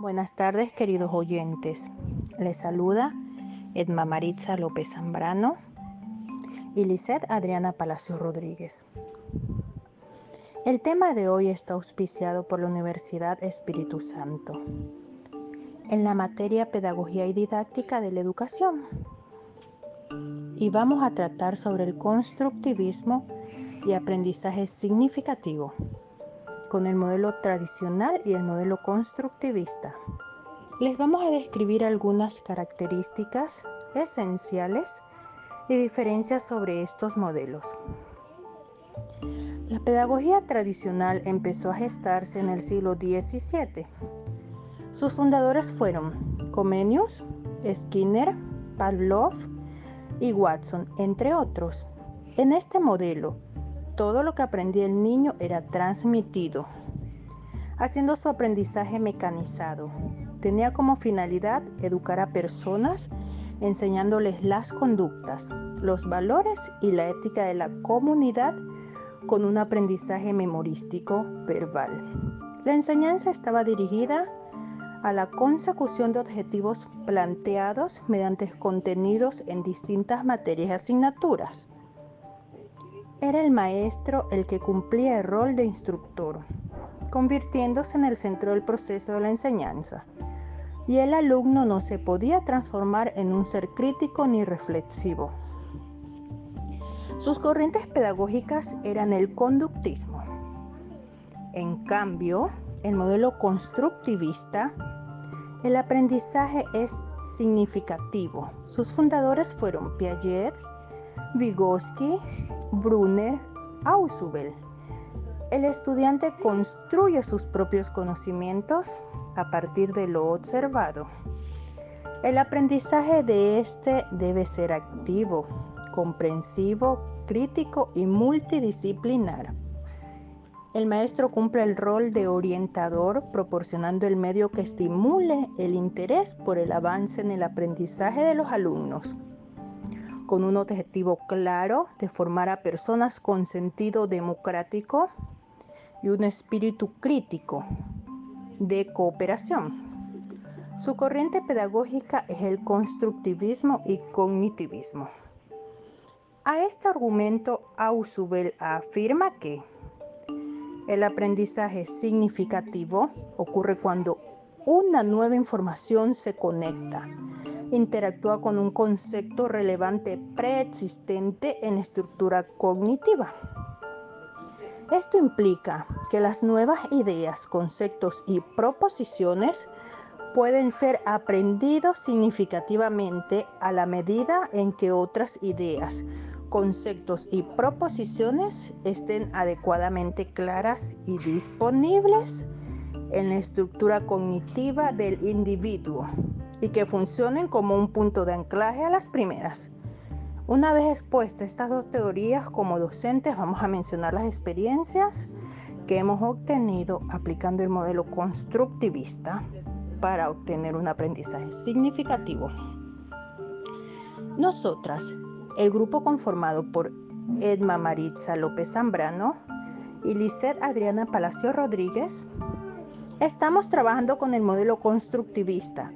Buenas tardes, queridos oyentes. Les saluda Edma Maritza López Zambrano y Lisette Adriana Palacio Rodríguez. El tema de hoy está auspiciado por la Universidad Espíritu Santo en la materia Pedagogía y Didáctica de la Educación. Y vamos a tratar sobre el constructivismo y aprendizaje significativo con el modelo tradicional y el modelo constructivista. Les vamos a describir algunas características esenciales y diferencias sobre estos modelos. La pedagogía tradicional empezó a gestarse en el siglo XVII. Sus fundadores fueron Comenius, Skinner, Pavlov y Watson, entre otros. En este modelo, todo lo que aprendía el niño era transmitido, haciendo su aprendizaje mecanizado. Tenía como finalidad educar a personas enseñándoles las conductas, los valores y la ética de la comunidad con un aprendizaje memorístico verbal. La enseñanza estaba dirigida a la consecución de objetivos planteados mediante contenidos en distintas materias y asignaturas. Era el maestro el que cumplía el rol de instructor, convirtiéndose en el centro del proceso de la enseñanza. Y el alumno no se podía transformar en un ser crítico ni reflexivo. Sus corrientes pedagógicas eran el conductismo. En cambio, el modelo constructivista, el aprendizaje es significativo. Sus fundadores fueron Piaget, Vygotsky, Brunner, Ausubel. El estudiante construye sus propios conocimientos a partir de lo observado. El aprendizaje de este debe ser activo, comprensivo, crítico y multidisciplinar. El maestro cumple el rol de orientador proporcionando el medio que estimule el interés por el avance en el aprendizaje de los alumnos con un objetivo claro de formar a personas con sentido democrático y un espíritu crítico de cooperación. Su corriente pedagógica es el constructivismo y cognitivismo. A este argumento, Ausubel afirma que el aprendizaje significativo ocurre cuando una nueva información se conecta interactúa con un concepto relevante preexistente en estructura cognitiva. Esto implica que las nuevas ideas, conceptos y proposiciones pueden ser aprendidos significativamente a la medida en que otras ideas, conceptos y proposiciones estén adecuadamente claras y disponibles en la estructura cognitiva del individuo y que funcionen como un punto de anclaje a las primeras. Una vez expuestas estas dos teorías, como docentes vamos a mencionar las experiencias que hemos obtenido aplicando el modelo constructivista para obtener un aprendizaje significativo. Nosotras, el grupo conformado por Edma Maritza López Zambrano y Lisette Adriana Palacio Rodríguez, estamos trabajando con el modelo constructivista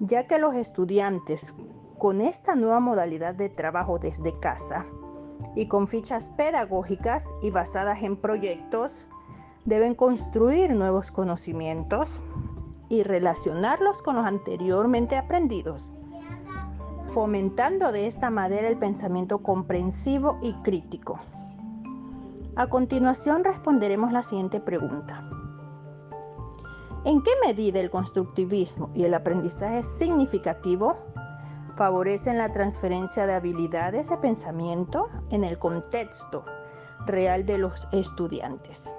ya que los estudiantes con esta nueva modalidad de trabajo desde casa y con fichas pedagógicas y basadas en proyectos, deben construir nuevos conocimientos y relacionarlos con los anteriormente aprendidos, fomentando de esta manera el pensamiento comprensivo y crítico. A continuación responderemos la siguiente pregunta. ¿En qué medida el constructivismo y el aprendizaje significativo favorecen la transferencia de habilidades de pensamiento en el contexto real de los estudiantes?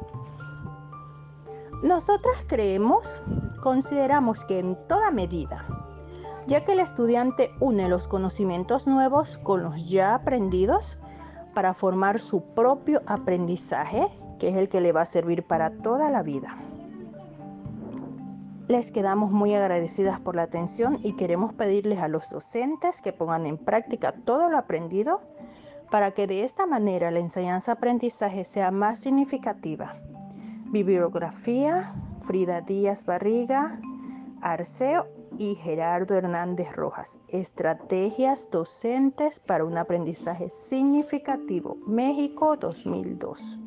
Nosotras creemos, consideramos que en toda medida, ya que el estudiante une los conocimientos nuevos con los ya aprendidos para formar su propio aprendizaje, que es el que le va a servir para toda la vida. Les quedamos muy agradecidas por la atención y queremos pedirles a los docentes que pongan en práctica todo lo aprendido para que de esta manera la enseñanza-aprendizaje sea más significativa. Bibliografía, Frida Díaz Barriga, Arceo y Gerardo Hernández Rojas. Estrategias docentes para un aprendizaje significativo. México 2002.